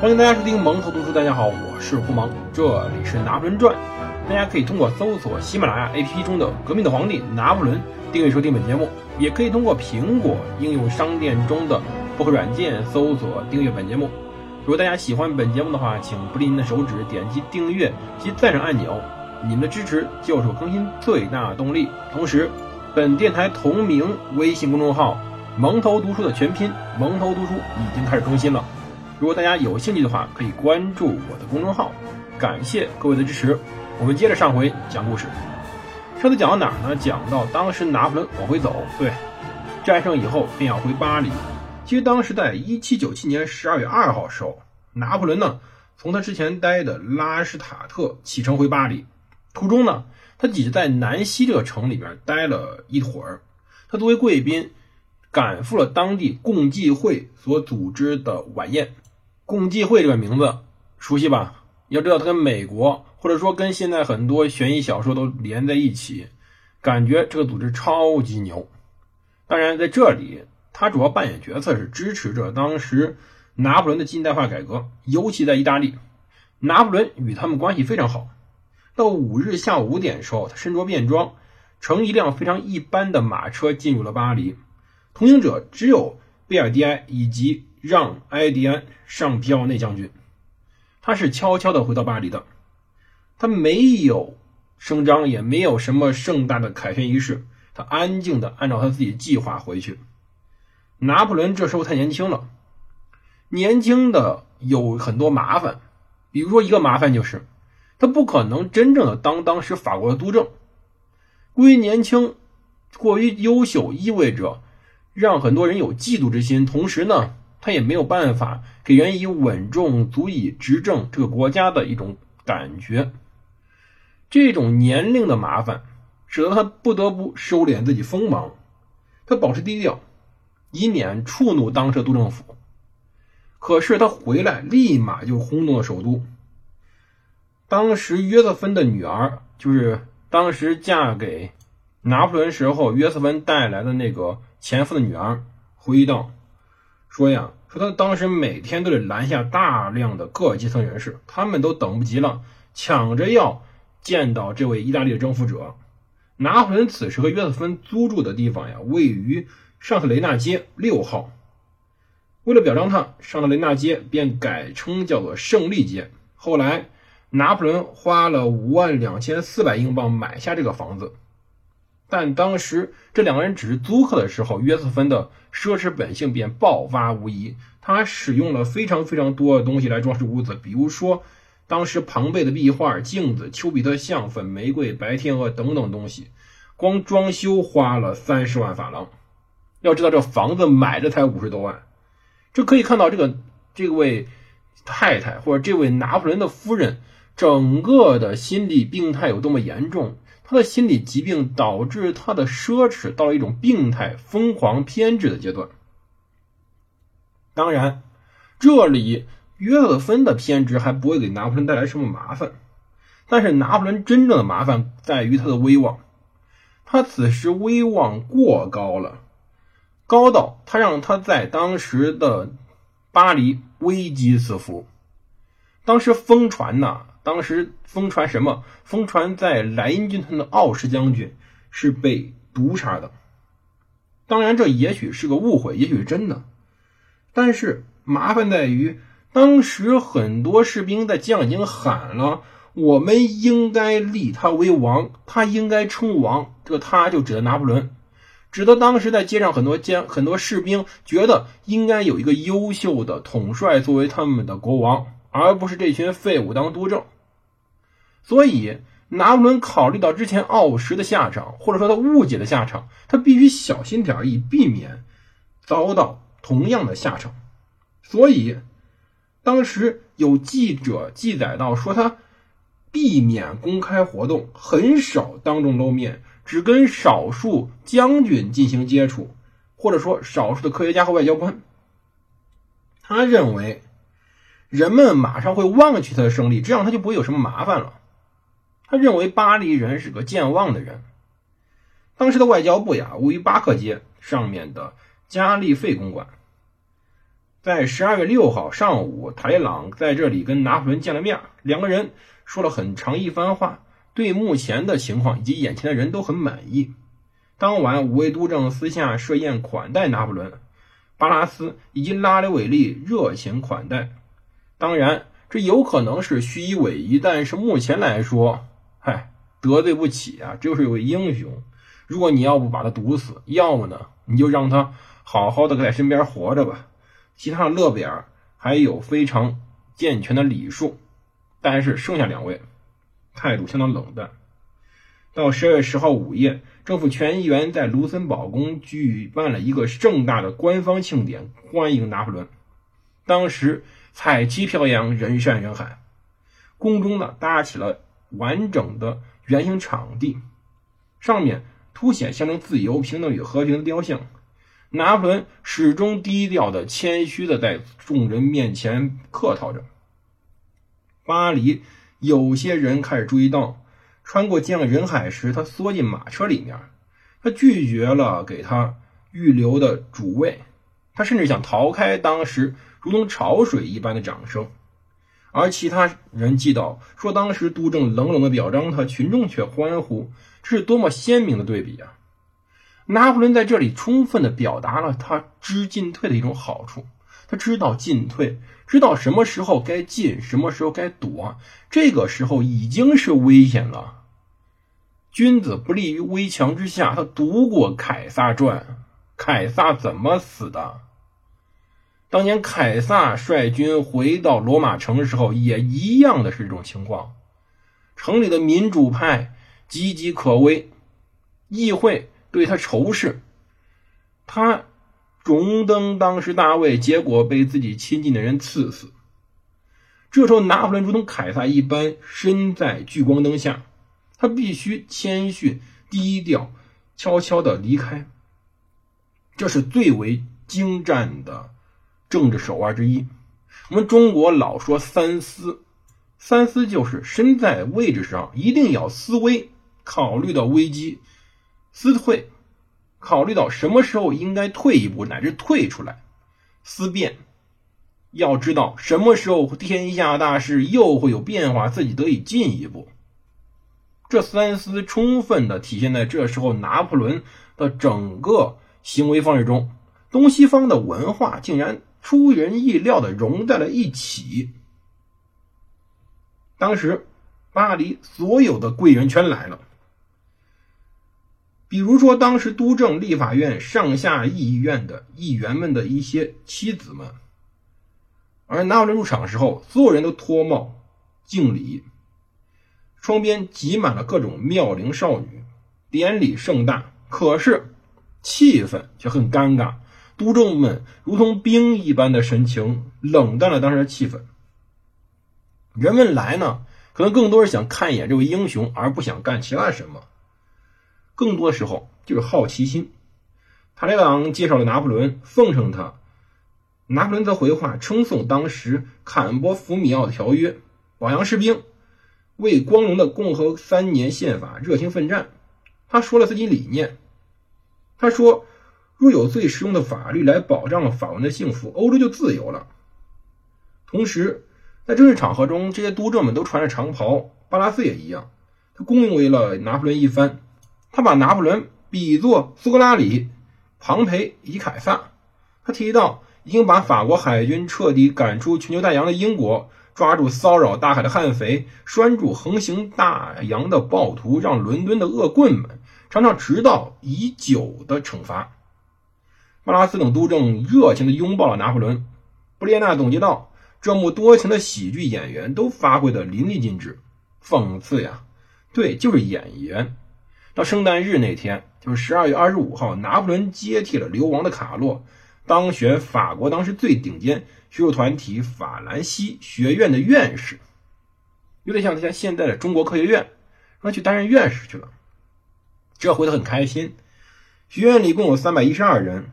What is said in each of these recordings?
欢迎大家收听蒙头读书。大家好，我是胡蒙，这里是拿破仑传。大家可以通过搜索喜马拉雅 APP 中的《革命的皇帝拿破仑》订阅收听本节目，也可以通过苹果应用商店中的播客软件搜索订阅本节目。如果大家喜欢本节目的话，请不吝您的手指点击订阅及赞赏按钮，你们的支持就是我更新最大动力。同时，本电台同名微信公众号“蒙头读书”的全拼“蒙头读书”已经开始更新了。如果大家有兴趣的话，可以关注我的公众号。感谢各位的支持。我们接着上回讲故事。上次讲到哪儿呢？讲到当时拿破仑往回走，对，战胜以后便要回巴黎。其实当时在1797年12月2号时候，拿破仑呢从他之前待的拉什塔特启程回巴黎。途中呢，他只是在南希这个城里边待了一会儿。他作为贵宾，赶赴了当地共济会所组织的晚宴。共济会这个名字熟悉吧？要知道，它跟美国或者说跟现在很多悬疑小说都连在一起，感觉这个组织超级牛。当然，在这里，他主要扮演角色是支持着当时拿破仑的近代化改革，尤其在意大利，拿破仑与他们关系非常好。到五日下午五点的时候，他身着便装，乘一辆非常一般的马车进入了巴黎。同行者只有贝尔蒂埃以及。让埃迪安上皮奥内将军，他是悄悄的回到巴黎的，他没有声张，也没有什么盛大的凯旋仪式，他安静的按照他自己计划回去。拿破仑这时候太年轻了，年轻的有很多麻烦，比如说一个麻烦就是，他不可能真正的当当时法国的督政，过于年轻，过于优秀，意味着让很多人有嫉妒之心，同时呢。他也没有办法给人以稳重、足以执政这个国家的一种感觉。这种年龄的麻烦，使得他不得不收敛自己锋芒，他保持低调，以免触怒当时的督政府。可是他回来，立马就轰动了首都。当时约瑟芬的女儿，就是当时嫁给拿破仑时候约瑟芬带来的那个前夫的女儿，回忆道。说呀，说他当时每天都得拦下大量的各阶层人士，他们都等不及了，抢着要见到这位意大利的征服者。拿破仑此时和约瑟芬租住的地方呀，位于尚特雷纳街六号。为了表彰他，尚特雷纳街便改称叫做胜利街。后来，拿破仑花了五万两千四百英镑买下这个房子。但当时这两个人只是租客的时候，约瑟芬的奢侈本性便爆发无疑。他使用了非常非常多的东西来装饰屋子，比如说当时庞贝的壁画、镜子、丘比特像、粉玫瑰、白天鹅等等东西，光装修花了三十万法郎。要知道这房子买的才五十多万，这可以看到这个这位太太或者这位拿破仑的夫人整个的心理病态有多么严重。他的心理疾病导致他的奢侈到了一种病态、疯狂、偏执的阶段。当然，这里约瑟芬的偏执还不会给拿破仑带来什么麻烦，但是拿破仑真正的麻烦在于他的威望。他此时威望过高了，高到他让他在当时的巴黎危机四伏。当时疯传呐。当时疯传什么？疯传在莱茵军团的奥什将军是被毒杀的。当然，这也许是个误会，也许是真的。但是麻烦在于，当时很多士兵在将已经喊了：“我们应该立他为王，他应该称王。”这个他就指的拿破仑，指的当时在街上很多将很多士兵觉得应该有一个优秀的统帅作为他们的国王。而不是这群废物当督政，所以拿破仑考虑到之前奥什的下场，或者说他误解的下场，他必须小心点儿以避免遭到同样的下场。所以，当时有记者记载到说，他避免公开活动，很少当众露面，只跟少数将军进行接触，或者说少数的科学家和外交官。他认为。人们马上会忘记他的胜利，这样他就不会有什么麻烦了。他认为巴黎人是个健忘的人。当时的外交部呀，位于巴克街上面的加利费公馆。在十二月六号上午，塔列朗在这里跟拿破仑见了面，两个人说了很长一番话，对目前的情况以及眼前的人都很满意。当晚，五位督政私下设宴款待拿破仑，巴拉斯以及拉雷韦利热情款待。当然，这有可能是虚以委蛇，但是目前来说，嗨，得罪不起啊！这就是一位英雄。如果你要不把他毒死，要么呢，你就让他好好的在身边活着吧。其他的勒比尔还有非常健全的礼数，但是剩下两位态度相当冷淡。到十二月十号午夜，政府全员在卢森堡宫举办了一个盛大的官方庆典，欢迎拿破仑。当时彩旗飘扬，人山人海，宫中呢搭起了完整的圆形场地，上面凸显象征自由、平等与和平的雕像。拿破仑始终低调的、谦虚的在众人面前客套着。巴黎有些人开始注意到，穿过这样人海时，他缩进马车里面，他拒绝了给他预留的主位，他甚至想逃开当时如同潮水一般的掌声。而其他人记到说，当时督政冷冷的表彰他，群众却欢呼，这是多么鲜明的对比啊！拿破仑在这里充分的表达了他知进退的一种好处，他知道进退，知道什么时候该进，什么时候该躲，这个时候已经是危险了。君子不立于危墙之下。他读过《凯撒传》，凯撒怎么死的？当年凯撒率军回到罗马城的时候，也一样的是这种情况，城里的民主派岌岌可危，议会。对他仇视，他荣登当时大位，结果被自己亲近的人刺死。这时候，拿破仑如同凯撒一般，身在聚光灯下，他必须谦逊低调，悄悄的离开。这是最为精湛的政治手腕之一。我们中国老说三思，三思就是身在位置上一定要思危，考虑到危机。思退，考虑到什么时候应该退一步，乃至退出来；思变，要知道什么时候天下大事又会有变化，自己得以进一步。这三思充分的体现在这时候拿破仑的整个行为方式中，东西方的文化竟然出人意料的融在了一起。当时，巴黎所有的贵人全来了。比如说，当时督政、立法院、上下议院的议员们的一些妻子们，而拿破仑入场的时候，所有人都脱帽敬礼，窗边挤满了各种妙龄少女，典礼盛大，可是气氛却很尴尬。督政们如同冰一般的神情，冷淡了当时的气氛。人们来呢，可能更多是想看一眼这位英雄，而不想干其他什么。更多的时候就是好奇心。塔列朗介绍了拿破仑，奉承他；拿破仑则回话称颂当时坎波福米奥条约，表扬士兵为光荣的共和三年宪法热情奋战。他说了自己理念。他说：“若有最实用的法律来保障了法文的幸福，欧洲就自由了。”同时，在正式场合中，这些督政们都穿着长袍，巴拉斯也一样。他恭维了拿破仑一番。他把拿破仑比作苏格拉底、庞培以凯撒。他提到，已经把法国海军彻底赶出全球大洋的英国，抓住骚扰大海的悍匪，拴住横行大洋的暴徒，让伦敦的恶棍们尝尝迟到已久的惩罚。巴拉斯等督政热情地拥抱了拿破仑。布列纳总结道：“这幕多情的喜剧演员都发挥得淋漓尽致。讽刺呀，对，就是演员。”到圣诞日那天，就是十二月二十五号，拿破仑接替了流亡的卡洛，当选法国当时最顶尖学术团体法兰西学院的院士，有点像他现在的中国科学院，让他去担任院士去了。这回他很开心。学院里共有三百一十二人，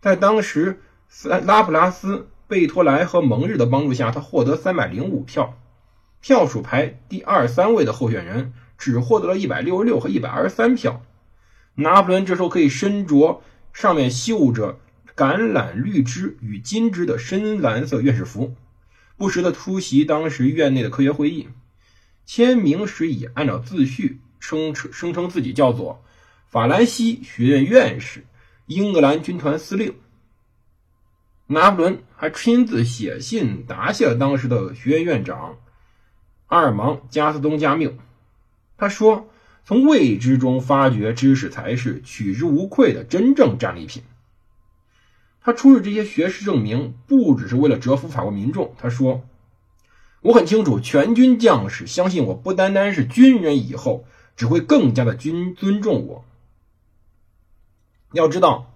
在当时拉普拉斯、贝托莱和蒙日的帮助下，他获得三百零五票，票数排第二、三位的候选人。只获得了一百六十六和一百二十三票。拿破仑这时候可以身着上面绣着橄榄绿枝与金枝的深蓝色院士服，不时的出席当时院内的科学会议。签名时也按照自序声称声称自己叫做法兰西学院院士、英格兰军团司令。拿破仑还亲自写信答谢了当时的学院院长阿尔芒·加斯东加缪。他说：“从未知中发掘知识才是取之无愧的真正战利品。”他出示这些学识证明，不只是为了折服法国民众。他说。我很清楚，全军将士相信我不单单是军人，以后只会更加的军尊重我。要知道，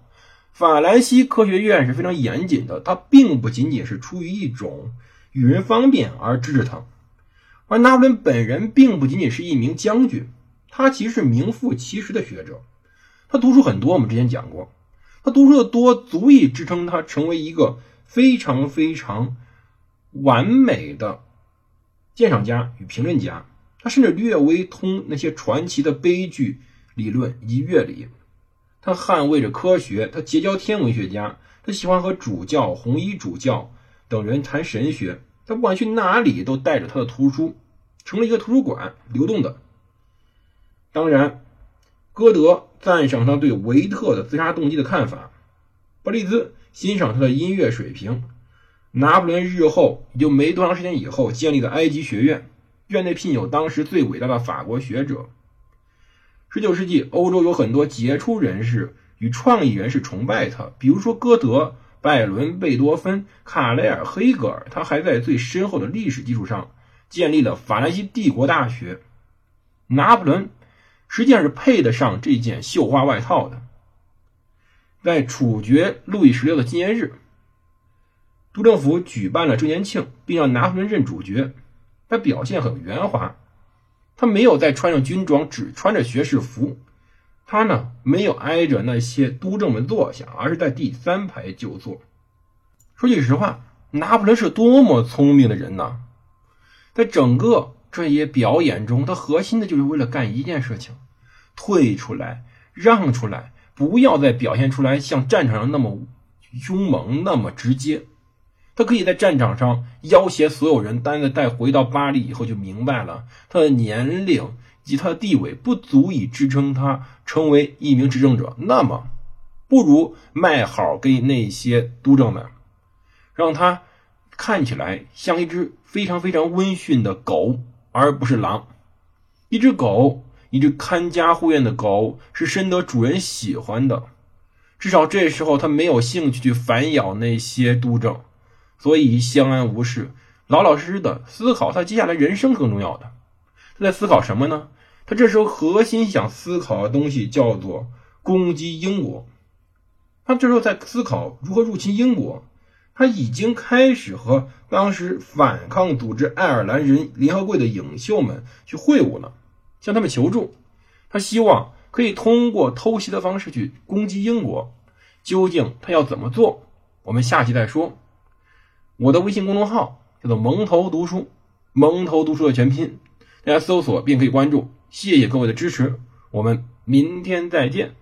法兰西科学院是非常严谨的，它并不仅仅是出于一种与人方便而支持他。而拿破仑本人并不仅仅是一名将军，他其实是名副其实的学者。他读书很多，我们之前讲过，他读书的多足以支撑他成为一个非常非常完美的。鉴赏家与评论家，他甚至略微通那些传奇的悲剧理论以及乐理。他捍卫着科学，他结交天文学家，他喜欢和主教、红衣主教等人谈神学。他不管去哪里，都带着他的图书，成了一个图书馆，流动的。当然，歌德赞赏他对维特的自杀动机的看法，伯利兹欣赏他的音乐水平。拿破仑日后也就没多长时间以后建立了埃及学院，院内聘有当时最伟大的法国学者。十九世纪，欧洲有很多杰出人士与创意人士崇拜他，比如说歌德、拜伦、贝多芬、卡雷尔、黑格尔。他还在最深厚的历史基础上建立了法兰西帝国大学。拿破仑实际上是配得上这件绣花外套的。在处决路易十六的纪念日。督政府举办了周年庆，并让拿破仑任主角。他表现很圆滑，他没有再穿上军装，只穿着学士服。他呢，没有挨着那些督政们坐下，而是在第三排就坐。说句实话，拿破仑是多么聪明的人呐！在整个这些表演中，他核心的就是为了干一件事情：退出来，让出来，不要再表现出来像战场上那么凶猛，那么直接。他可以在战场上要挟所有人，但是带回到巴黎以后就明白了，他的年龄以及他的地位不足以支撑他成为一名执政者。那么，不如卖好给那些督政们，让他看起来像一只非常非常温驯的狗，而不是狼。一只狗，一只看家护院的狗，是深得主人喜欢的。至少这时候，他没有兴趣去反咬那些督政。所以相安无事，老老实实的思考他接下来人生更重要的。他在思考什么呢？他这时候核心想思考的东西叫做攻击英国。他这时候在思考如何入侵英国。他已经开始和当时反抗组织爱尔兰人联合会的领袖们去会晤了，向他们求助。他希望可以通过偷袭的方式去攻击英国。究竟他要怎么做？我们下期再说。我的微信公众号叫做“蒙头读书”，蒙头读书的全拼，大家搜索并可以关注。谢谢各位的支持，我们明天再见。